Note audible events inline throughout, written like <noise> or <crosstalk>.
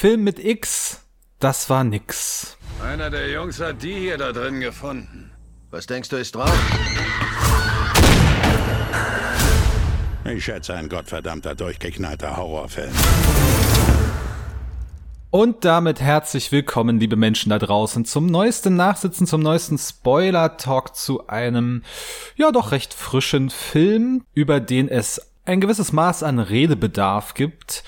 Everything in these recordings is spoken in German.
Film mit X, das war nix. Einer der Jungs hat die hier da drin gefunden. Was denkst du ist drauf? Ich schätze ein gottverdammter, durchgeknallter Horrorfilm. Und damit herzlich willkommen, liebe Menschen da draußen, zum neuesten Nachsitzen, zum neuesten Spoiler-Talk zu einem, ja doch recht frischen Film, über den es ein gewisses Maß an Redebedarf gibt.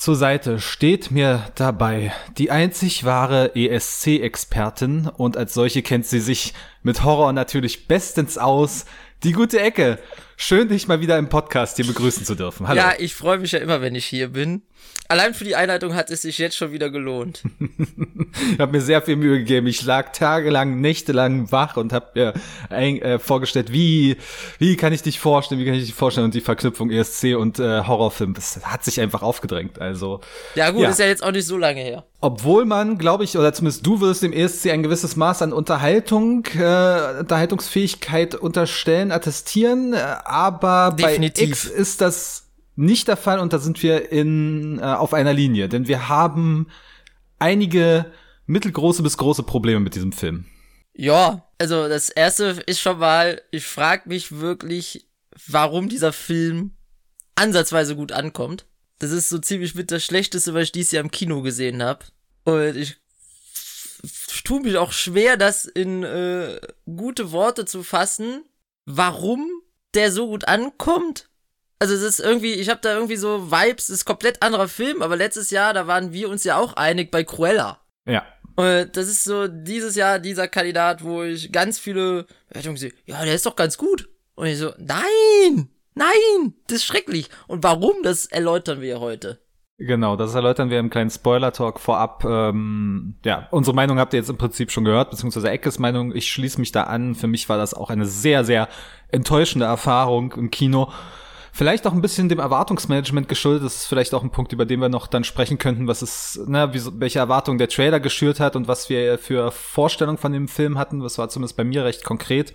Zur Seite steht mir dabei die einzig wahre ESC-Expertin und als solche kennt sie sich mit Horror natürlich bestens aus. Die gute Ecke. Schön, dich mal wieder im Podcast hier begrüßen zu dürfen. Hallo. Ja, ich freue mich ja immer, wenn ich hier bin. Allein für die Einleitung hat es sich jetzt schon wieder gelohnt. <laughs> ich habe mir sehr viel Mühe gegeben. Ich lag tagelang, nächtelang wach und habe mir äh, vorgestellt, wie wie kann ich dich vorstellen, wie kann ich dich vorstellen und die Verknüpfung ESC und äh, Horrorfilm, das hat sich einfach aufgedrängt. Also ja gut, ja. ist ja jetzt auch nicht so lange her. Obwohl man, glaube ich, oder zumindest du wirst dem ESC ein gewisses Maß an Unterhaltung, äh, Unterhaltungsfähigkeit unterstellen, attestieren, äh, aber Definitiv. bei X ist das nicht der Fall und da sind wir in, äh, auf einer Linie, denn wir haben einige mittelgroße bis große Probleme mit diesem Film. Ja, also das erste ist schon mal, ich frage mich wirklich, warum dieser Film ansatzweise gut ankommt. Das ist so ziemlich mit das Schlechteste, was ich dieses Jahr im Kino gesehen habe. Und ich, ich tue mich auch schwer, das in äh, gute Worte zu fassen, warum der so gut ankommt also es ist irgendwie, ich habe da irgendwie so Vibes, es ist komplett anderer Film, aber letztes Jahr, da waren wir uns ja auch einig bei Cruella. Ja. Und das ist so dieses Jahr dieser Kandidat, wo ich ganz viele Wertungen sehe, ja, der ist doch ganz gut. Und ich so, nein, nein, das ist schrecklich. Und warum, das erläutern wir heute. Genau, das erläutern wir im kleinen Spoiler-Talk vorab. Ähm, ja, unsere Meinung habt ihr jetzt im Prinzip schon gehört, beziehungsweise Eckes Meinung. Ich schließe mich da an. Für mich war das auch eine sehr, sehr enttäuschende Erfahrung im Kino. Vielleicht auch ein bisschen dem Erwartungsmanagement geschuldet. Das ist vielleicht auch ein Punkt, über den wir noch dann sprechen könnten, was es, ne, wie, welche Erwartungen der Trailer geschürt hat und was wir für Vorstellungen von dem Film hatten. Das war zumindest bei mir recht konkret.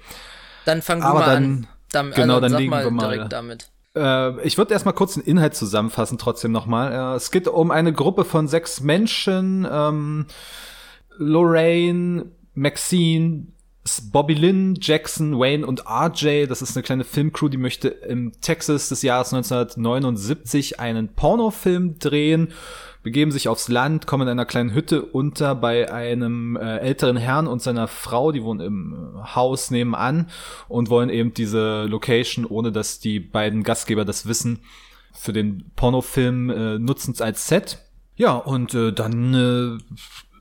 Dann fangen wir mal dann, an. Dann, genau, also, dann liegen wir mal direkt damit. Äh, ich würde erstmal kurz den Inhalt zusammenfassen, trotzdem nochmal. Äh, es geht um eine Gruppe von sechs Menschen. Ähm, Lorraine, Maxine, Bobby Lynn, Jackson, Wayne und RJ, das ist eine kleine Filmcrew, die möchte im Texas des Jahres 1979 einen Pornofilm drehen, begeben sich aufs Land, kommen in einer kleinen Hütte unter bei einem äh, älteren Herrn und seiner Frau, die wohnen im äh, Haus nebenan und wollen eben diese Location, ohne dass die beiden Gastgeber das wissen, für den Pornofilm äh, nutzen als Set. Ja, und äh, dann äh,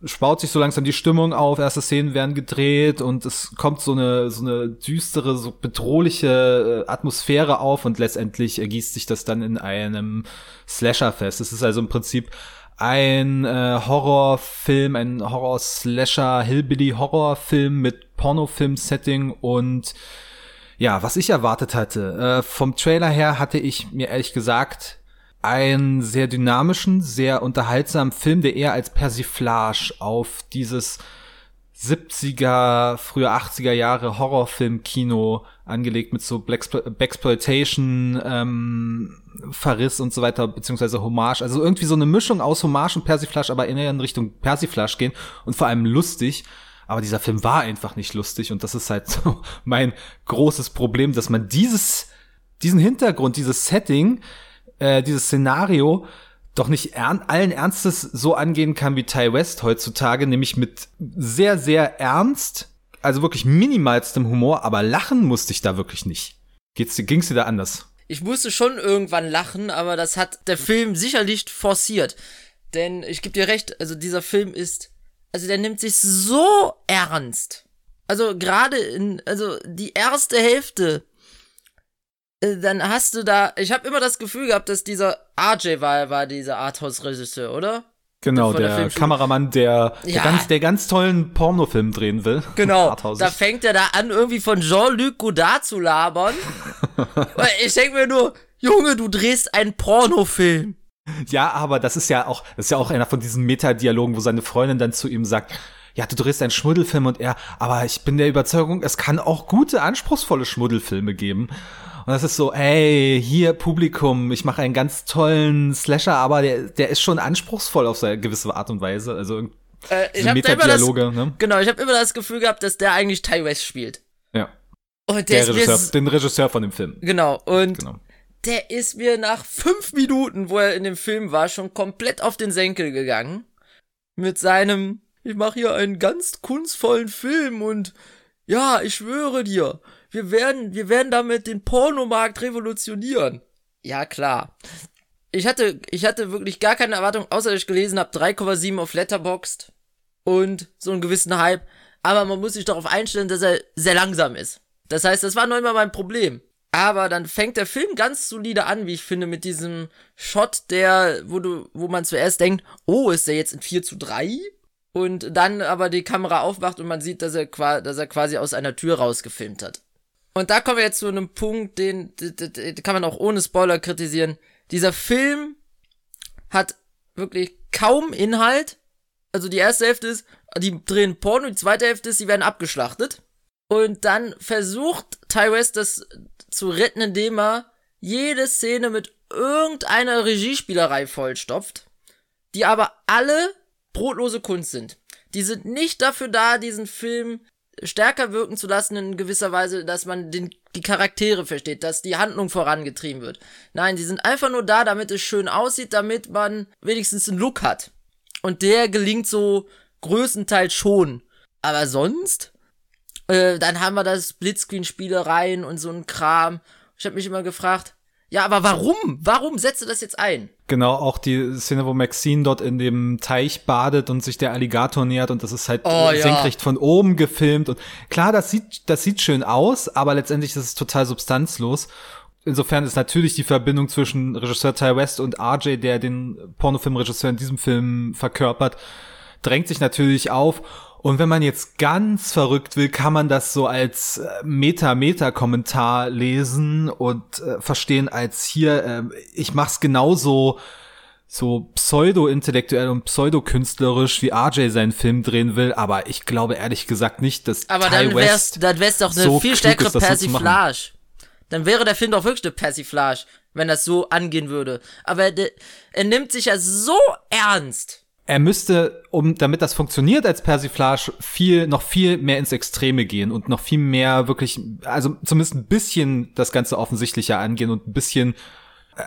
spaut sich so langsam die Stimmung auf, erste Szenen werden gedreht und es kommt so eine, so eine düstere, so bedrohliche äh, Atmosphäre auf und letztendlich ergießt sich das dann in einem Slasher-Fest. Es ist also im Prinzip ein äh, Horrorfilm, ein Horror-Slasher, Hillbilly-Horrorfilm mit Pornofilm-Setting und ja, was ich erwartet hatte. Äh, vom Trailer her hatte ich mir ehrlich gesagt einen sehr dynamischen, sehr unterhaltsamen Film, der eher als Persiflage auf dieses 70er, frühe 80er Jahre Horrorfilm-Kino angelegt mit so Blaxploitation, ähm, Verriss und so weiter, beziehungsweise Hommage. Also irgendwie so eine Mischung aus Hommage und Persiflage, aber eher in Richtung Persiflage gehen und vor allem lustig. Aber dieser Film war einfach nicht lustig und das ist halt so <laughs> mein großes Problem, dass man dieses, diesen Hintergrund, dieses Setting äh, dieses Szenario doch nicht allen Ernstes so angehen kann wie Ty West heutzutage, nämlich mit sehr, sehr ernst, also wirklich minimalstem Humor, aber lachen musste ich da wirklich nicht. Geht's, ging's dir da anders? Ich musste schon irgendwann lachen, aber das hat der Film sicherlich forciert. Denn ich gebe dir recht, also dieser Film ist, also der nimmt sich so ernst. Also gerade in, also die erste Hälfte dann hast du da, ich habe immer das Gefühl gehabt, dass dieser RJ war, war dieser Arthouse-Regisseur, oder? Genau, der, der Kameramann, der, der, ganz, der ganz tollen Pornofilm drehen will. <laughs> Genau, da fängt er da an, irgendwie von Jean-Luc Godard zu labern. <laughs> ich denke mir nur, Junge, du drehst einen Pornofilm. Ja, aber das ist ja auch, das ist ja auch einer von diesen Metadialogen, wo seine Freundin dann zu ihm sagt, ja, du drehst einen Schmuddelfilm und er, aber ich bin der Überzeugung, es kann auch gute, anspruchsvolle Schmuddelfilme geben. Und das ist so, ey, hier Publikum, ich mache einen ganz tollen Slasher, aber der, der ist schon anspruchsvoll auf seine gewisse Art und Weise. Also äh, ich habe immer das, ne? genau, ich habe immer das Gefühl gehabt, dass der eigentlich Ty West spielt. Ja. Und der, der Regisseur, den Regisseur von dem Film. Genau. Und genau. der ist mir nach fünf Minuten, wo er in dem Film war, schon komplett auf den Senkel gegangen. Mit seinem, ich mache hier einen ganz kunstvollen Film und ja, ich schwöre dir, wir werden, wir werden damit den Pornomarkt revolutionieren. Ja, klar. Ich hatte, ich hatte wirklich gar keine Erwartung, außer dass ich gelesen habe, 3,7 auf Letterboxd und so einen gewissen Hype. Aber man muss sich darauf einstellen, dass er sehr langsam ist. Das heißt, das war noch immer mein Problem. Aber dann fängt der Film ganz solide an, wie ich finde, mit diesem Shot, der, wo du, wo man zuerst denkt, oh, ist der jetzt in 4 zu 3? Und dann aber die Kamera aufwacht und man sieht, dass er, dass er quasi aus einer Tür rausgefilmt hat. Und da kommen wir jetzt zu einem Punkt, den, den, den kann man auch ohne Spoiler kritisieren. Dieser Film hat wirklich kaum Inhalt. Also die erste Hälfte ist, die drehen Porno, die zweite Hälfte ist, sie werden abgeschlachtet. Und dann versucht Ty West das zu retten, indem er jede Szene mit irgendeiner Regiespielerei vollstopft, die aber alle brotlose Kunst sind. Die sind nicht dafür da, diesen Film stärker wirken zu lassen in gewisser Weise, dass man den, die Charaktere versteht, dass die Handlung vorangetrieben wird. Nein, die sind einfach nur da, damit es schön aussieht, damit man wenigstens einen Look hat. Und der gelingt so größtenteils schon. Aber sonst äh, dann haben wir das Blitzscreen-Spielereien und so ein Kram. Ich habe mich immer gefragt, ja, aber warum? Warum setzt du das jetzt ein? Genau, auch die Szene, wo Maxine dort in dem Teich badet und sich der Alligator nähert und das ist halt oh, senkrecht ja. von oben gefilmt und klar, das sieht, das sieht schön aus, aber letztendlich ist es total substanzlos. Insofern ist natürlich die Verbindung zwischen Regisseur Ty West und RJ, der den Pornofilmregisseur in diesem Film verkörpert, drängt sich natürlich auf und wenn man jetzt ganz verrückt will, kann man das so als äh, Meta-Meta-Kommentar lesen und äh, verstehen als hier, äh, ich mach's genauso so pseudo-intellektuell und pseudo-künstlerisch, wie RJ seinen Film drehen will, aber ich glaube ehrlich gesagt nicht, dass Aber Ty dann wär's, dann wär's doch eine so viel stärkere ist, Persiflage. So dann wäre der Film doch wirklich eine Persiflage, wenn das so angehen würde. Aber er, er nimmt sich ja so ernst er müsste, um damit das funktioniert als Persiflage, viel noch viel mehr ins Extreme gehen und noch viel mehr wirklich, also zumindest ein bisschen das Ganze offensichtlicher angehen und ein bisschen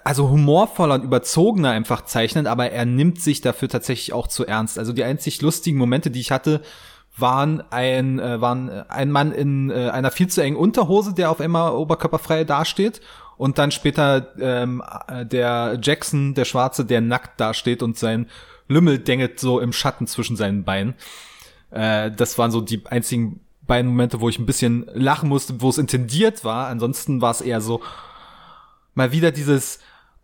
also humorvoller und überzogener einfach zeichnen, aber er nimmt sich dafür tatsächlich auch zu ernst. Also die einzig lustigen Momente, die ich hatte, waren ein äh, waren ein Mann in äh, einer viel zu engen Unterhose, der auf einmal oberkörperfrei dasteht und dann später ähm, äh, der Jackson, der Schwarze, der nackt dasteht und sein Lümmel dengelt so im Schatten zwischen seinen Beinen. Äh, das waren so die einzigen beiden Momente, wo ich ein bisschen lachen musste, wo es intendiert war. Ansonsten war es eher so mal wieder dieses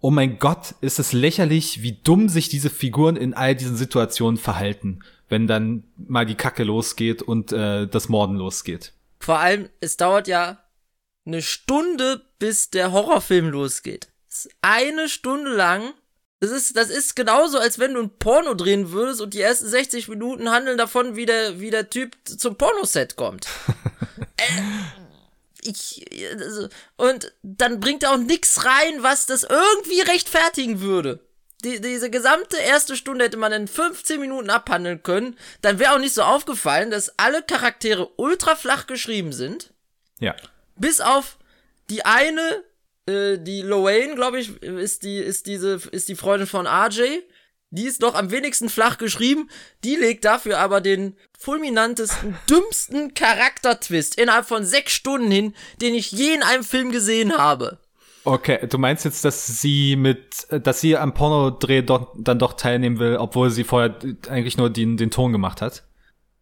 Oh mein Gott, ist es lächerlich, wie dumm sich diese Figuren in all diesen Situationen verhalten, wenn dann mal die Kacke losgeht und äh, das Morden losgeht. Vor allem, es dauert ja eine Stunde, bis der Horrorfilm losgeht. Eine Stunde lang das ist, das ist genauso, als wenn du ein Porno drehen würdest und die ersten 60 Minuten handeln davon, wie der, wie der Typ zum Pornoset kommt. <laughs> äh, ich, also, und dann bringt er auch nix rein, was das irgendwie rechtfertigen würde. Die, diese gesamte erste Stunde hätte man in 15 Minuten abhandeln können. Dann wäre auch nicht so aufgefallen, dass alle Charaktere ultra flach geschrieben sind. Ja. Bis auf die eine, äh, die Loane, glaube ich, ist die, ist diese, ist die Freundin von RJ. Die ist doch am wenigsten flach geschrieben. Die legt dafür aber den fulminantesten, <laughs> dümmsten Charaktertwist innerhalb von sechs Stunden hin, den ich je in einem Film gesehen habe. Okay, du meinst jetzt, dass sie mit, dass sie am Pornodreh doch, dann doch teilnehmen will, obwohl sie vorher eigentlich nur den, den Ton gemacht hat?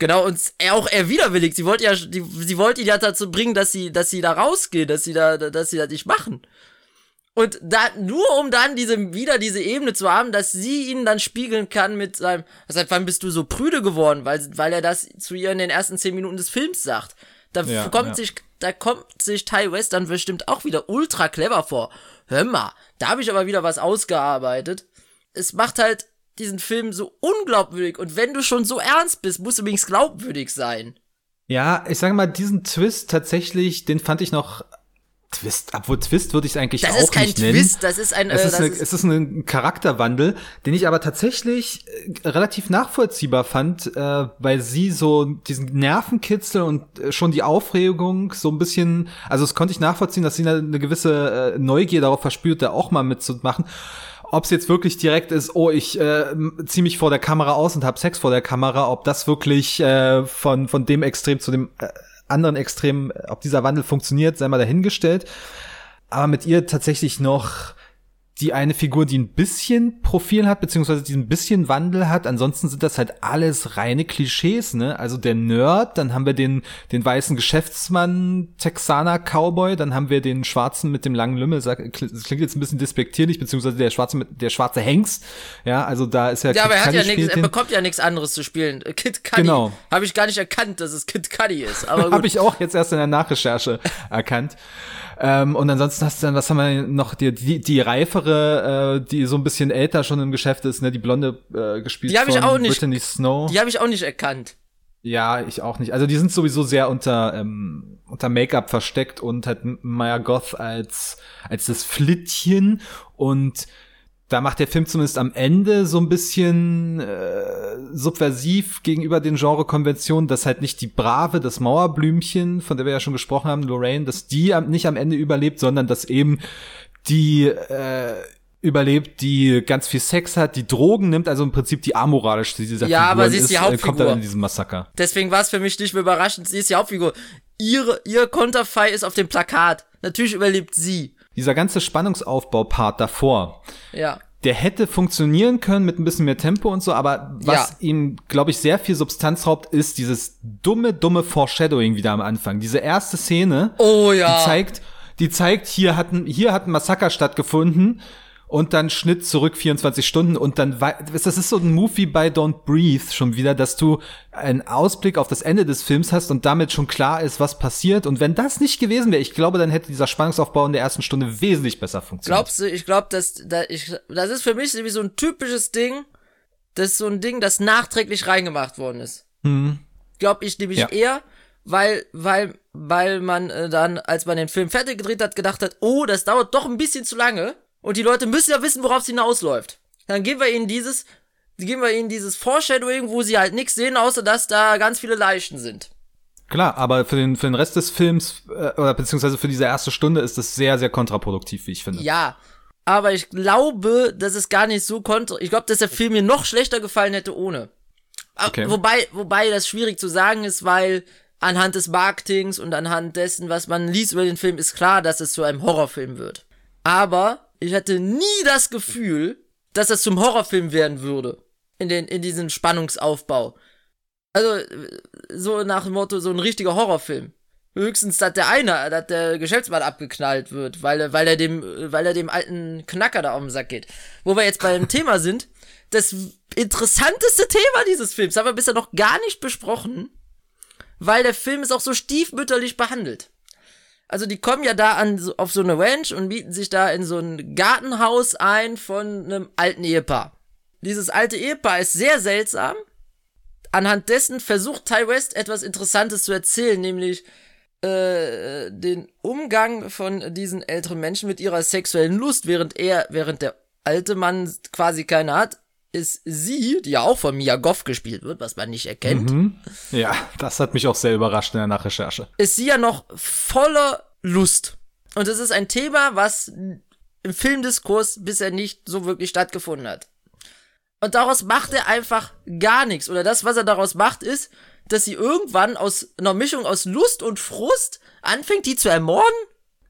Genau, und er auch er widerwillig. Sie wollte ja, die, sie wollte ihn ja dazu bringen, dass sie, dass sie da rausgehen, dass sie da, dass sie das nicht machen. Und da, nur um dann diese, wieder diese Ebene zu haben, dass sie ihn dann spiegeln kann mit seinem, seit wann bist du so prüde geworden, weil, weil er das zu ihr in den ersten zehn Minuten des Films sagt. Da ja, kommt ja. sich, da kommt sich Ty West dann bestimmt auch wieder ultra clever vor. Hör mal, da habe ich aber wieder was ausgearbeitet. Es macht halt diesen Film so unglaubwürdig. Und wenn du schon so ernst bist, musst du übrigens glaubwürdig sein. Ja, ich sage mal, diesen Twist tatsächlich, den fand ich noch Twist, obwohl Twist würde ich es eigentlich das auch nicht nennen. Das ist kein Twist, das ist ein, es, äh, ist eine, ist es ist ein Charakterwandel, den ich aber tatsächlich äh, relativ nachvollziehbar fand, äh, weil sie so diesen Nervenkitzel und äh, schon die Aufregung so ein bisschen, also es konnte ich nachvollziehen, dass sie eine, eine gewisse äh, Neugier darauf verspürt, da auch mal mitzumachen ob es jetzt wirklich direkt ist, oh, ich äh, ziehe mich vor der Kamera aus und habe Sex vor der Kamera, ob das wirklich äh, von, von dem Extrem zu dem äh, anderen Extrem, ob dieser Wandel funktioniert, sei mal dahingestellt. Aber mit ihr tatsächlich noch die eine Figur, die ein bisschen Profil hat, beziehungsweise die ein bisschen Wandel hat. Ansonsten sind das halt alles reine Klischees, ne? Also der Nerd, dann haben wir den, den weißen Geschäftsmann, Texaner Cowboy, dann haben wir den Schwarzen mit dem langen Lümmel, das klingt jetzt ein bisschen despektierlich, beziehungsweise der Schwarze mit, der schwarze Hengst. Ja, also da ist ja Ja, aber er hat ja nichts, er bekommt ja nichts anderes zu spielen. Kid Cudi. Genau. Habe ich gar nicht erkannt, dass es Kid Cudi ist. Aber <laughs> Habe ich auch jetzt erst in der Nachrecherche erkannt. Ähm, und ansonsten hast du dann, was haben wir noch, die, die, die reifere, äh, die so ein bisschen älter schon im Geschäft ist, ne, die blonde äh, gespielt die hab ich auch nicht, Brittany Snow. Die habe ich auch nicht erkannt. Ja, ich auch nicht. Also die sind sowieso sehr unter ähm, unter Make-up versteckt und hat Maya Goth als als das Flittchen und da macht der Film zumindest am Ende so ein bisschen äh, subversiv gegenüber den Genrekonventionen, dass halt nicht die Brave, das Mauerblümchen, von der wir ja schon gesprochen haben, Lorraine, dass die nicht am Ende überlebt, sondern dass eben die äh, überlebt, die ganz viel Sex hat, die Drogen nimmt, also im Prinzip die amoralischste dieser ja, Figuren aber sie ist, die Hauptfigur. Äh, kommt dann in diesem Massaker. Deswegen war es für mich nicht mehr überraschend, sie ist die Hauptfigur. Ihre, ihr Konterfei ist auf dem Plakat. Natürlich überlebt sie dieser ganze Spannungsaufbau-Part davor, ja. der hätte funktionieren können mit ein bisschen mehr Tempo und so, aber was ja. ihm, glaube ich, sehr viel Substanz raubt, ist dieses dumme, dumme Foreshadowing wieder am Anfang. Diese erste Szene, oh, ja. die zeigt, die zeigt, hier hat ein, hier hat ein Massaker stattgefunden und dann Schnitt zurück 24 Stunden und dann das ist so ein Move wie bei Don't Breathe schon wieder, dass du einen Ausblick auf das Ende des Films hast und damit schon klar ist, was passiert und wenn das nicht gewesen wäre, ich glaube, dann hätte dieser Spannungsaufbau in der ersten Stunde wesentlich besser funktioniert. Glaubst du, ich glaube, dass da ich das ist für mich wie so ein typisches Ding, das ist so ein Ding, das nachträglich reingemacht worden ist. Mhm. Glaube ich nämlich ja. eher, weil weil weil man äh, dann als man den Film fertig gedreht hat gedacht hat, oh, das dauert doch ein bisschen zu lange und die Leute müssen ja wissen, worauf es hinausläuft. Dann geben wir ihnen dieses, geben wir ihnen dieses Foreshadowing, wo sie halt nichts sehen, außer dass da ganz viele Leichen sind. Klar, aber für den, für den Rest des Films, äh, oder beziehungsweise für diese erste Stunde ist das sehr, sehr kontraproduktiv, wie ich finde. Ja. Aber ich glaube, dass es gar nicht so kontra, ich glaube, dass der Film mir noch schlechter gefallen hätte ohne. Okay. Wobei, wobei das schwierig zu sagen ist, weil anhand des Marketings und anhand dessen, was man liest über den Film, ist klar, dass es zu einem Horrorfilm wird. Aber ich hatte nie das Gefühl, dass das zum Horrorfilm werden würde. In den, in diesem Spannungsaufbau. Also, so nach dem Motto, so ein richtiger Horrorfilm. Höchstens, dass der eine, dass der Geschäftsmann abgeknallt wird, weil er, weil er dem, weil er dem alten Knacker da auf den Sack geht. Wo wir jetzt beim <laughs> Thema sind, das interessanteste Thema dieses Films haben wir bisher noch gar nicht besprochen, weil der Film ist auch so stiefmütterlich behandelt. Also die kommen ja da an auf so eine Ranch und mieten sich da in so ein Gartenhaus ein von einem alten Ehepaar. Dieses alte Ehepaar ist sehr seltsam. Anhand dessen versucht Ty West etwas Interessantes zu erzählen, nämlich äh, den Umgang von diesen älteren Menschen mit ihrer sexuellen Lust, während er, während der alte Mann quasi keine hat, ist sie, die ja auch von Mia Goff gespielt wird, was man nicht erkennt. Mhm. Ja, das hat mich auch sehr überrascht in der Nachrecherche. Ist sie ja noch voller Lust. Und es ist ein Thema, was im Filmdiskurs bisher nicht so wirklich stattgefunden hat. Und daraus macht er einfach gar nichts. Oder das, was er daraus macht, ist, dass sie irgendwann aus einer Mischung aus Lust und Frust anfängt, die zu ermorden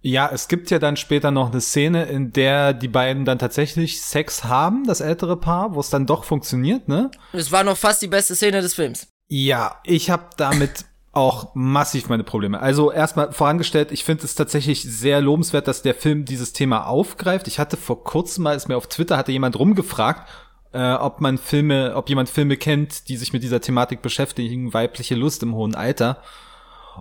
ja, es gibt ja dann später noch eine Szene, in der die beiden dann tatsächlich Sex haben, das ältere Paar, wo es dann doch funktioniert, ne? Es war noch fast die beste Szene des Films. Ja, ich habe damit auch massiv meine Probleme. Also erstmal vorangestellt, ich finde es tatsächlich sehr lobenswert, dass der Film dieses Thema aufgreift. Ich hatte vor kurzem mal, ist mir auf Twitter, hatte jemand rumgefragt, äh, ob man Filme, ob jemand Filme kennt, die sich mit dieser Thematik beschäftigen, weibliche Lust im hohen Alter.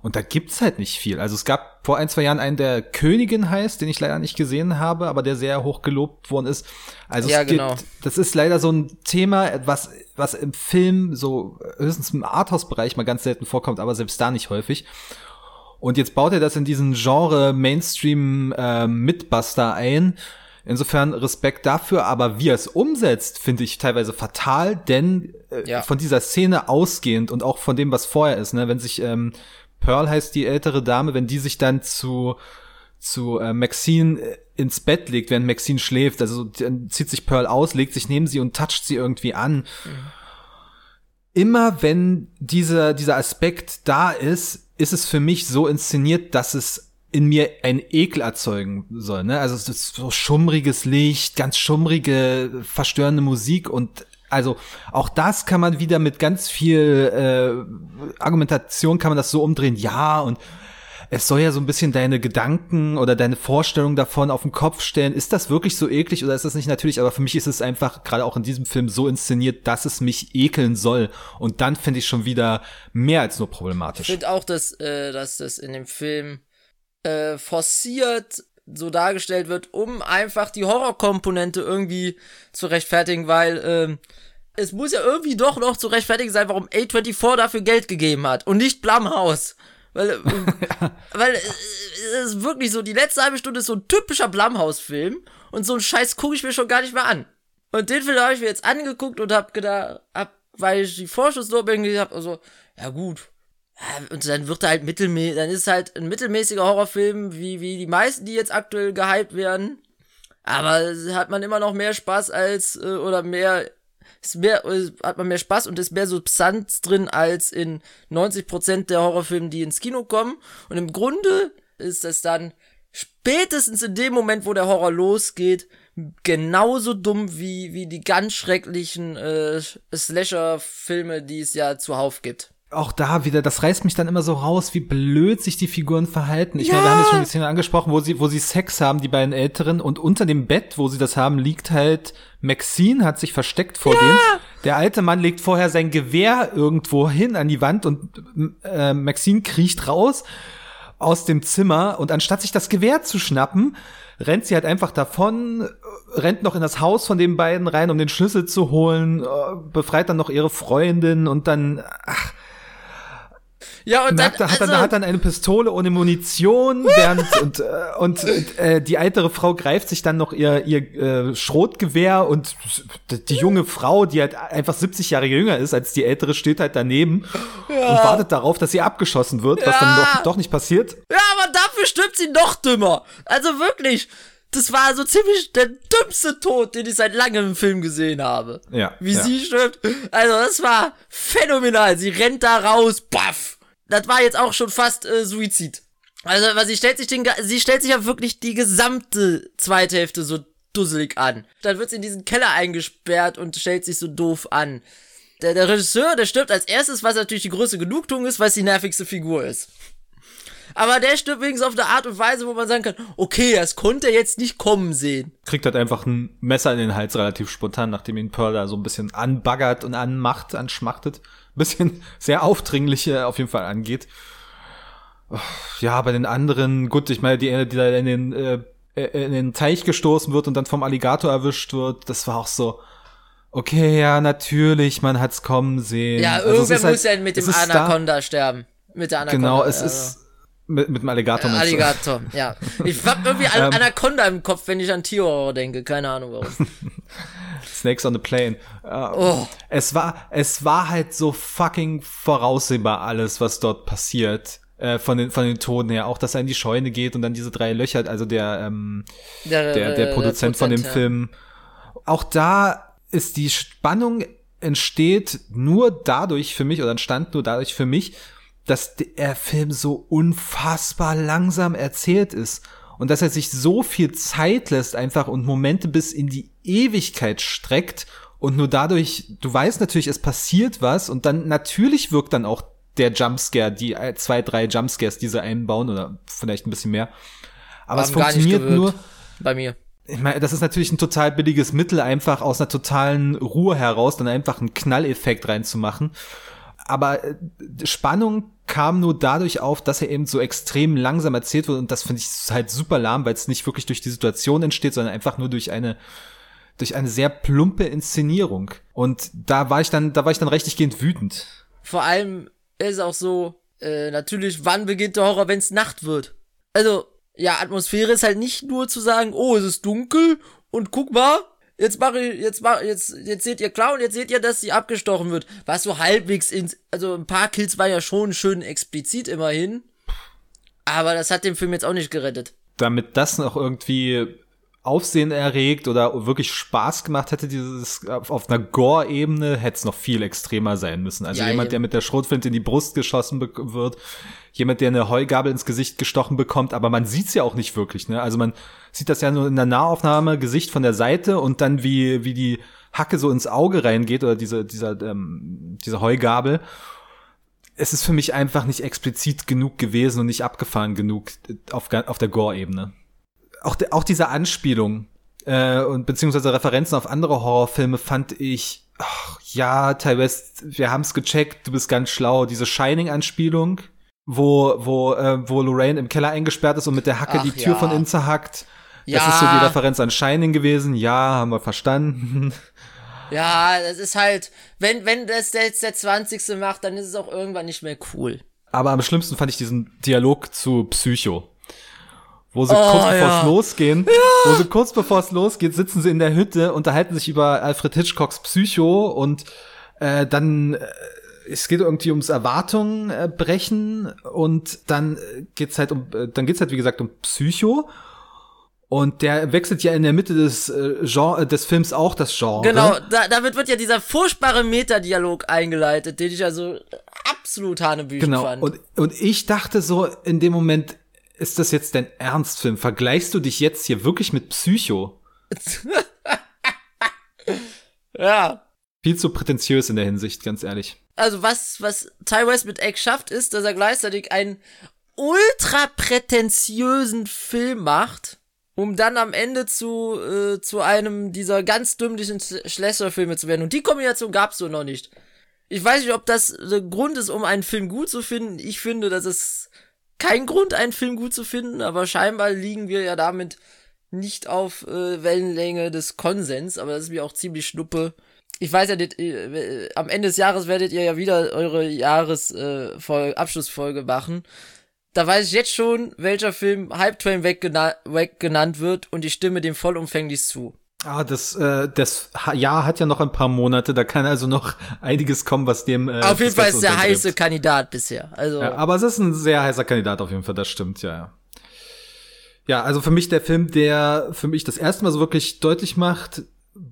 Und da gibt's halt nicht viel. Also es gab vor ein, zwei Jahren einen, der Königin heißt, den ich leider nicht gesehen habe, aber der sehr hoch gelobt worden ist. Also ja, gibt, genau. das ist leider so ein Thema, was, was im Film so höchstens im Arthouse-Bereich mal ganz selten vorkommt, aber selbst da nicht häufig. Und jetzt baut er das in diesen Genre Mainstream äh, Midbuster ein. Insofern Respekt dafür, aber wie er es umsetzt, finde ich teilweise fatal, denn äh, ja. von dieser Szene ausgehend und auch von dem, was vorher ist, ne, wenn sich ähm, Pearl heißt die ältere Dame, wenn die sich dann zu zu äh, Maxine äh, ins Bett legt, während Maxine schläft, also zieht sich Pearl aus, legt sich neben sie und toucht sie irgendwie an. Mhm. Immer wenn dieser dieser Aspekt da ist, ist es für mich so inszeniert, dass es in mir ein Ekel erzeugen soll. Ne? Also es ist so schummriges Licht, ganz schummrige, verstörende Musik und also auch das kann man wieder mit ganz viel äh, Argumentation kann man das so umdrehen. Ja und es soll ja so ein bisschen deine Gedanken oder deine Vorstellung davon auf den Kopf stellen. Ist das wirklich so eklig oder ist das nicht natürlich? Aber für mich ist es einfach gerade auch in diesem Film so inszeniert, dass es mich ekeln soll. Und dann finde ich schon wieder mehr als nur problematisch. Ich finde auch, dass, äh, dass das in dem Film äh, forciert so dargestellt wird, um einfach die Horrorkomponente irgendwie zu rechtfertigen, weil äh, es muss ja irgendwie doch noch zu rechtfertigen sein, warum A24 dafür Geld gegeben hat und nicht Blumhouse. Weil, äh, <laughs> weil äh, es ist wirklich so, die letzte halbe Stunde ist so ein typischer Blumhouse-Film und so einen Scheiß gucke ich mir schon gar nicht mehr an. Und den Film habe ich mir jetzt angeguckt und hab gedacht, hab, weil ich die Vorschussdorbeeren gesehen habe, also, ja gut. Und dann wird er halt mittelmäßig, dann ist es halt ein mittelmäßiger Horrorfilm, wie, wie die meisten, die jetzt aktuell gehypt werden. Aber hat man immer noch mehr Spaß als, äh, oder mehr ist mehr, hat man mehr Spaß und ist mehr Substanz drin als in 90% der Horrorfilme, die ins Kino kommen. Und im Grunde ist es dann spätestens in dem Moment, wo der Horror losgeht, genauso dumm wie, wie die ganz schrecklichen äh, Slasher-Filme, die es ja zuhauf gibt auch da wieder, das reißt mich dann immer so raus, wie blöd sich die Figuren verhalten. Ich ja. meine, wir haben jetzt schon ein bisschen angesprochen, wo sie, wo sie Sex haben, die beiden Älteren, und unter dem Bett, wo sie das haben, liegt halt Maxine, hat sich versteckt vor ja. denen. Der alte Mann legt vorher sein Gewehr irgendwo hin an die Wand und äh, Maxine kriecht raus aus dem Zimmer und anstatt sich das Gewehr zu schnappen, rennt sie halt einfach davon, rennt noch in das Haus von den beiden rein, um den Schlüssel zu holen, äh, befreit dann noch ihre Freundin und dann, ach, ja, und dann, also, hat, dann, hat dann eine Pistole ohne Munition, während und, äh, und äh, die ältere Frau greift sich dann noch ihr, ihr äh, Schrotgewehr und die junge Frau, die halt einfach 70 Jahre jünger ist als die ältere, steht halt daneben ja. und wartet darauf, dass sie abgeschossen wird, was ja. dann doch, doch nicht passiert. Ja, aber dafür stirbt sie noch dümmer. Also wirklich. Das war so ziemlich der dümmste Tod, den ich seit langem im Film gesehen habe. Ja. Wie ja. sie stirbt. Also, das war phänomenal. Sie rennt da raus, baff das war jetzt auch schon fast äh, Suizid. Also, weil sie stellt sich den, sie stellt sich ja wirklich die gesamte zweite Hälfte so dusselig an. Dann wird sie in diesen Keller eingesperrt und stellt sich so doof an. Der, der Regisseur, der stirbt als erstes, was natürlich die größte Genugtuung ist, weil es die nervigste Figur ist. Aber der stirbt wenigstens auf eine Art und Weise, wo man sagen kann, okay, das konnte er jetzt nicht kommen sehen. Kriegt halt einfach ein Messer in den Hals relativ spontan, nachdem ihn Pearl da so ein bisschen anbaggert und anmacht, anschmachtet bisschen <laughs> sehr aufdringlich auf jeden Fall angeht. Ja, bei den anderen, gut, ich meine, die, die da in den, äh, in den Teich gestoßen wird und dann vom Alligator erwischt wird, das war auch so, okay, ja, natürlich, man hat's kommen sehen. Ja, also irgendwer muss halt, ja mit dem Anaconda da, sterben. Mit der Anaconda. Genau, es also. ist mit, mit dem Alligator. Äh, Alligator, ja. Ich hab irgendwie <laughs> ähm, Anaconda im Kopf, wenn ich an Tierhorror denke, keine Ahnung warum. <laughs> Snakes on the Plane. Uh, oh. Es war, es war halt so fucking voraussehbar alles, was dort passiert. Äh, von den, von den Toten her. Auch, dass er in die Scheune geht und dann diese drei Löcher, also der, ähm, der, der, der, Produzent, der von dem ja. Film. Auch da ist die Spannung entsteht nur dadurch für mich oder entstand nur dadurch für mich, dass der Film so unfassbar langsam erzählt ist und dass er sich so viel Zeit lässt einfach und Momente bis in die Ewigkeit streckt und nur dadurch, du weißt natürlich, es passiert was und dann natürlich wirkt dann auch der Jumpscare, die zwei, drei Jumpscares, die sie einbauen oder vielleicht ein bisschen mehr. Aber Haben es funktioniert nur bei mir. Ich meine, das ist natürlich ein total billiges Mittel, einfach aus einer totalen Ruhe heraus dann einfach einen Knalleffekt reinzumachen aber äh, Spannung kam nur dadurch auf, dass er eben so extrem langsam erzählt wird und das finde ich halt super lahm, weil es nicht wirklich durch die Situation entsteht, sondern einfach nur durch eine durch eine sehr plumpe Inszenierung und da war ich dann da war ich dann richtig gehend wütend. Vor allem ist auch so äh, natürlich, wann beginnt der Horror, wenn es Nacht wird? Also, ja, Atmosphäre ist halt nicht nur zu sagen, oh, es ist dunkel und guck mal, jetzt mache ich, jetzt mach, jetzt, jetzt seht ihr und jetzt seht ihr, dass sie abgestochen wird. Was so halbwegs ins, also ein paar Kills war ja schon schön explizit immerhin. Aber das hat den Film jetzt auch nicht gerettet. Damit das noch irgendwie Aufsehen erregt oder wirklich Spaß gemacht hätte, dieses auf, einer Gore-Ebene, hätte es noch viel extremer sein müssen. Also ja, jemand, der mit der Schrotflinte in die Brust geschossen wird, jemand, der eine Heugabel ins Gesicht gestochen bekommt, aber man sieht's ja auch nicht wirklich, ne? Also man sieht das ja nur in der Nahaufnahme, Gesicht von der Seite und dann wie, wie die Hacke so ins Auge reingeht oder diese, dieser, ähm, diese Heugabel. Es ist für mich einfach nicht explizit genug gewesen und nicht abgefahren genug auf, auf der Gore-Ebene auch, auch diese Anspielung äh, und beziehungsweise Referenzen auf andere Horrorfilme fand ich, ach, ja, Ty West, wir haben's gecheckt, du bist ganz schlau. Diese Shining-Anspielung, wo, wo, äh, wo Lorraine im Keller eingesperrt ist und mit der Hacke ach, die Tür ja. von innen zerhackt. Ja. Das ist so die Referenz an Shining gewesen. Ja, haben wir verstanden. <laughs> Ja, das ist halt, wenn, wenn das jetzt der 20. macht, dann ist es auch irgendwann nicht mehr cool. Aber am schlimmsten fand ich diesen Dialog zu Psycho wo sie oh, kurz bevor ja. es losgehen, ja. wo sie kurz bevor es losgeht, sitzen sie in der Hütte, unterhalten sich über Alfred Hitchcocks Psycho und äh, dann äh, es geht irgendwie ums Erwartungen äh, brechen und dann geht's halt um äh, dann geht's halt wie gesagt um Psycho und der wechselt ja in der Mitte des äh, Genre, des Films auch das Genre. Genau, da, damit wird ja dieser furchtbare Metadialog eingeleitet, den ich also absolut hanebüchen genau. fand. Und, und ich dachte so in dem Moment, ist das jetzt dein Ernstfilm? Vergleichst du dich jetzt hier wirklich mit Psycho? <laughs> ja. Viel zu prätentiös in der Hinsicht, ganz ehrlich. Also was, was Ty West mit Egg schafft, ist, dass er gleichzeitig einen ultra prätentiösen Film macht, um dann am Ende zu, äh, zu einem dieser ganz dümmlichen Slasher-Filme zu werden. Und die Kombination gab's so noch nicht. Ich weiß nicht, ob das der Grund ist, um einen Film gut zu finden. Ich finde, dass es kein Grund, einen Film gut zu finden, aber scheinbar liegen wir ja damit nicht auf äh, Wellenlänge des Konsens, aber das ist mir auch ziemlich schnuppe. Ich weiß ja, nicht, äh, am Ende des Jahres werdet ihr ja wieder eure Jahresabschlussfolge äh, Abschlussfolge machen. Da weiß ich jetzt schon, welcher Film Hype Train weg genannt wird und ich stimme dem vollumfänglich zu. Ah, das, äh, das Jahr hat ja noch ein paar Monate, da kann also noch <laughs> einiges kommen, was dem. Äh, auf jeden Fall ist der heiße Kandidat bisher. Also. Ja, aber es ist ein sehr heißer Kandidat auf jeden Fall, das stimmt, ja, ja. Ja, also für mich der Film, der für mich das erste Mal so wirklich deutlich macht,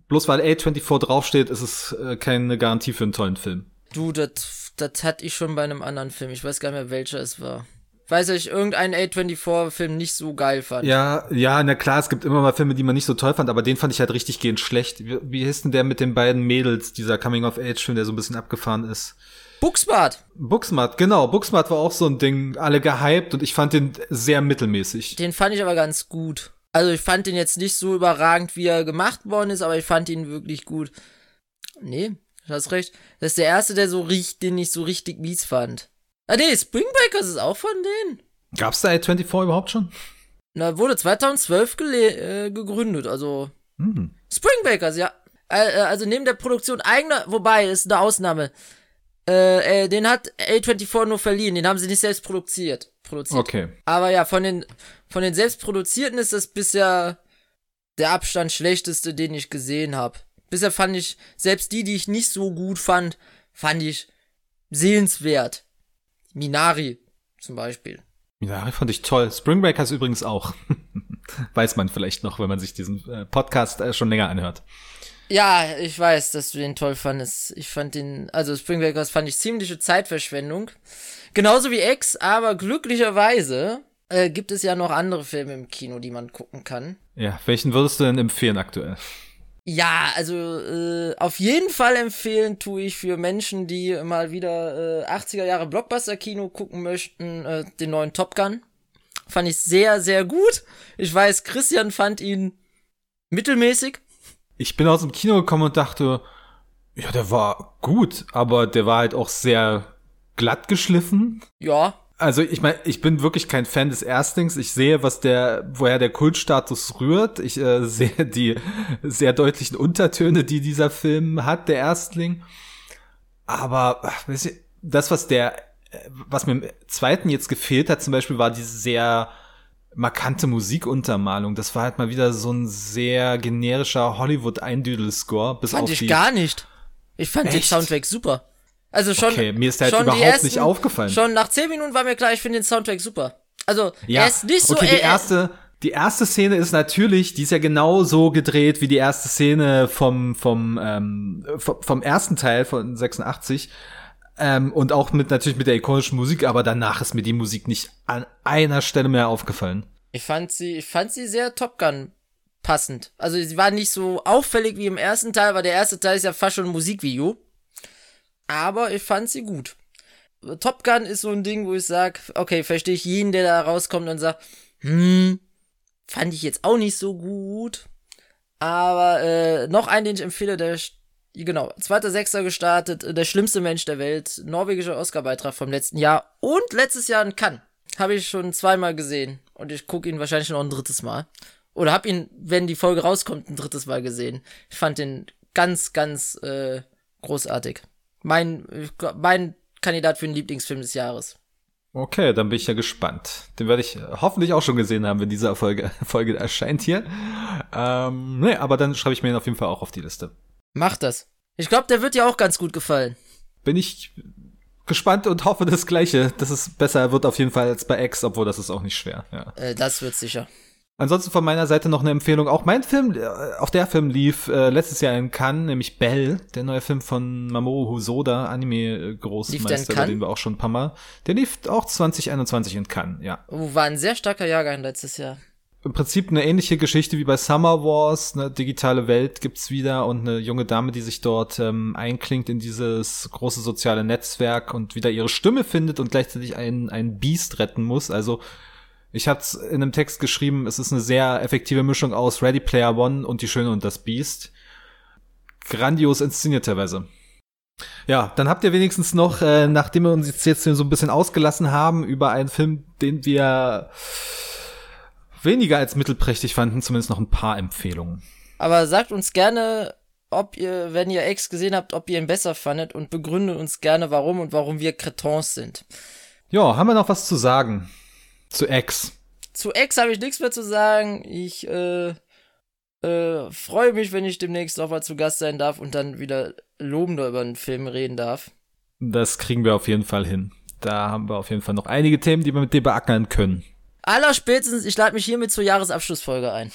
bloß weil A24 draufsteht, ist es äh, keine Garantie für einen tollen Film. Du, das, das hatte ich schon bei einem anderen Film. Ich weiß gar nicht mehr, welcher es war weiß ich, irgendeinen A24-Film nicht so geil fand. Ja, ja, na klar, es gibt immer mal Filme, die man nicht so toll fand, aber den fand ich halt richtig gehend schlecht. Wie, wie hieß denn der mit den beiden Mädels, dieser Coming-of-Age-Film, der so ein bisschen abgefahren ist? Booksmart. Booksmart, genau. Booksmart war auch so ein Ding, alle gehypt und ich fand den sehr mittelmäßig. Den fand ich aber ganz gut. Also ich fand den jetzt nicht so überragend, wie er gemacht worden ist, aber ich fand ihn wirklich gut. Nee, du hast recht. Das ist der erste, der so riecht, den ich so richtig mies fand. Ah nee, Spring Breakers ist auch von denen. Gab's da A24 überhaupt schon? Na, wurde 2012 äh, gegründet, also mhm. Spring Breakers, ja. Äh, äh, also neben der Produktion eigener, wobei, ist eine Ausnahme. Äh, äh, den hat A24 nur verliehen, den haben sie nicht selbst produziert. produziert. Okay. Aber ja, von den, von den selbst produzierten ist das bisher der Abstand schlechteste, den ich gesehen habe. Bisher fand ich, selbst die, die ich nicht so gut fand, fand ich sehenswert. Minari zum Beispiel. Minari fand ich toll. Spring Breakers übrigens auch. <laughs> weiß man vielleicht noch, wenn man sich diesen äh, Podcast äh, schon länger anhört. Ja, ich weiß, dass du den toll fandest. Ich fand den, also Spring Breakers fand ich ziemliche Zeitverschwendung. Genauso wie X, aber glücklicherweise äh, gibt es ja noch andere Filme im Kino, die man gucken kann. Ja, welchen würdest du denn empfehlen aktuell? Ja, also äh, auf jeden Fall empfehlen tue ich für Menschen, die mal wieder äh, 80er Jahre Blockbuster-Kino gucken möchten, äh, den neuen Top Gun. Fand ich sehr, sehr gut. Ich weiß, Christian fand ihn mittelmäßig. Ich bin aus dem Kino gekommen und dachte, ja, der war gut, aber der war halt auch sehr glatt geschliffen. Ja, also ich meine, ich bin wirklich kein Fan des Erstlings. Ich sehe, was der, woher der Kultstatus rührt. Ich äh, <laughs> sehe die sehr deutlichen Untertöne, die dieser Film hat, der Erstling. Aber das, was der was mir im zweiten jetzt gefehlt hat, zum Beispiel, war diese sehr markante Musikuntermalung. Das war halt mal wieder so ein sehr generischer Hollywood-Eindüdel-Score. Fand ich gar nicht. Ich fand Echt? den Soundtrack super. Also schon. Okay, mir ist der halt überhaupt ersten, nicht aufgefallen. Schon nach zehn Minuten war mir klar, ich finde den Soundtrack super. Also, ja. er ist nicht so. Okay, die erste, die erste Szene ist natürlich, die ist ja genau so gedreht wie die erste Szene vom, vom, ähm, vom, vom ersten Teil von 86. Ähm, und auch mit natürlich mit der ikonischen Musik, aber danach ist mir die Musik nicht an einer Stelle mehr aufgefallen. Ich fand sie, ich fand sie sehr Top Gun passend. Also sie war nicht so auffällig wie im ersten Teil, weil der erste Teil ist ja fast schon ein Musikvideo. Aber ich fand sie gut. Top Gun ist so ein Ding, wo ich sag, okay, verstehe ich jeden, der da rauskommt und sagt, hm, fand ich jetzt auch nicht so gut. Aber äh, noch einen, den ich empfehle, der genau, zweiter Sechster gestartet, äh, der schlimmste Mensch der Welt, norwegischer Oscar-Beitrag vom letzten Jahr und letztes Jahr in Cannes. Habe ich schon zweimal gesehen und ich gucke ihn wahrscheinlich noch ein drittes Mal. Oder hab ihn, wenn die Folge rauskommt, ein drittes Mal gesehen. Ich fand den ganz, ganz äh, großartig. Mein, mein Kandidat für den Lieblingsfilm des Jahres. Okay, dann bin ich ja gespannt. Den werde ich hoffentlich auch schon gesehen haben, wenn diese Folge, <laughs> Folge erscheint hier. Ähm, nee, aber dann schreibe ich mir ihn auf jeden Fall auch auf die Liste. Mach das. Ich glaube, der wird dir auch ganz gut gefallen. Bin ich gespannt und hoffe das Gleiche, dass es besser wird auf jeden Fall als bei X, obwohl das ist auch nicht schwer. Ja. Äh, das wird sicher. Ansonsten von meiner Seite noch eine Empfehlung. Auch mein Film, äh, auch der Film lief äh, letztes Jahr in Cannes, nämlich Bell, der neue Film von Mamoru Hosoda, Anime-Großmeister, über den wir auch schon ein paar Mal. Der lief auch 2021 in Cannes, ja. Oh, war ein sehr starker Jahrgang letztes Jahr im Prinzip eine ähnliche Geschichte wie bei Summer Wars. Eine digitale Welt gibt's wieder und eine junge Dame, die sich dort ähm, einklingt in dieses große soziale Netzwerk und wieder ihre Stimme findet und gleichzeitig einen, einen Beast retten muss. Also ich hatte in einem Text geschrieben, es ist eine sehr effektive Mischung aus Ready Player One und Die Schöne und das Beast. Grandios inszenierterweise. Ja, dann habt ihr wenigstens noch, äh, nachdem wir uns jetzt, jetzt so ein bisschen ausgelassen haben, über einen Film, den wir weniger als mittelprächtig fanden, zumindest noch ein paar Empfehlungen. Aber sagt uns gerne, ob ihr, wenn ihr X gesehen habt, ob ihr ihn besser fandet und begründet uns gerne, warum und warum wir Cretons sind. Ja, haben wir noch was zu sagen zu X? Zu X habe ich nichts mehr zu sagen. Ich äh, äh, freue mich, wenn ich demnächst auch mal zu Gast sein darf und dann wieder lobender über einen Film reden darf. Das kriegen wir auf jeden Fall hin. Da haben wir auf jeden Fall noch einige Themen, die wir mit dir beackern können. Allerspätestens, ich lade mich hiermit zur Jahresabschlussfolge ein.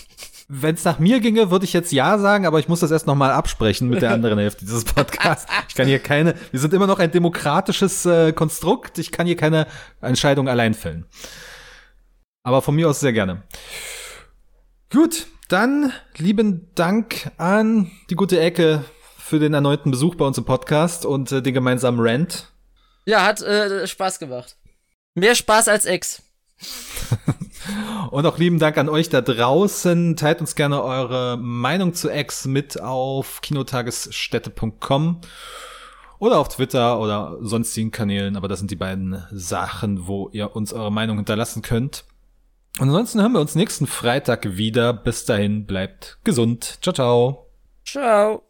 Wenn es nach mir ginge, würde ich jetzt ja sagen, aber ich muss das erst nochmal absprechen mit der anderen Hälfte dieses Podcasts. <laughs> Ich kann hier keine, wir sind immer noch ein demokratisches äh, Konstrukt, ich kann hier keine Entscheidung allein fällen. Aber von mir aus sehr gerne. Gut, dann lieben Dank an die gute Ecke für den erneuten Besuch bei uns im Podcast und äh, den gemeinsamen Rant. Ja, hat äh, Spaß gemacht. Mehr Spaß als Ex. <laughs> Und auch lieben Dank an euch da draußen. Teilt uns gerne eure Meinung zu X mit auf kinotagesstätte.com oder auf Twitter oder sonstigen Kanälen. Aber das sind die beiden Sachen, wo ihr uns eure Meinung hinterlassen könnt. Und ansonsten hören wir uns nächsten Freitag wieder. Bis dahin bleibt gesund. Ciao, ciao. Ciao.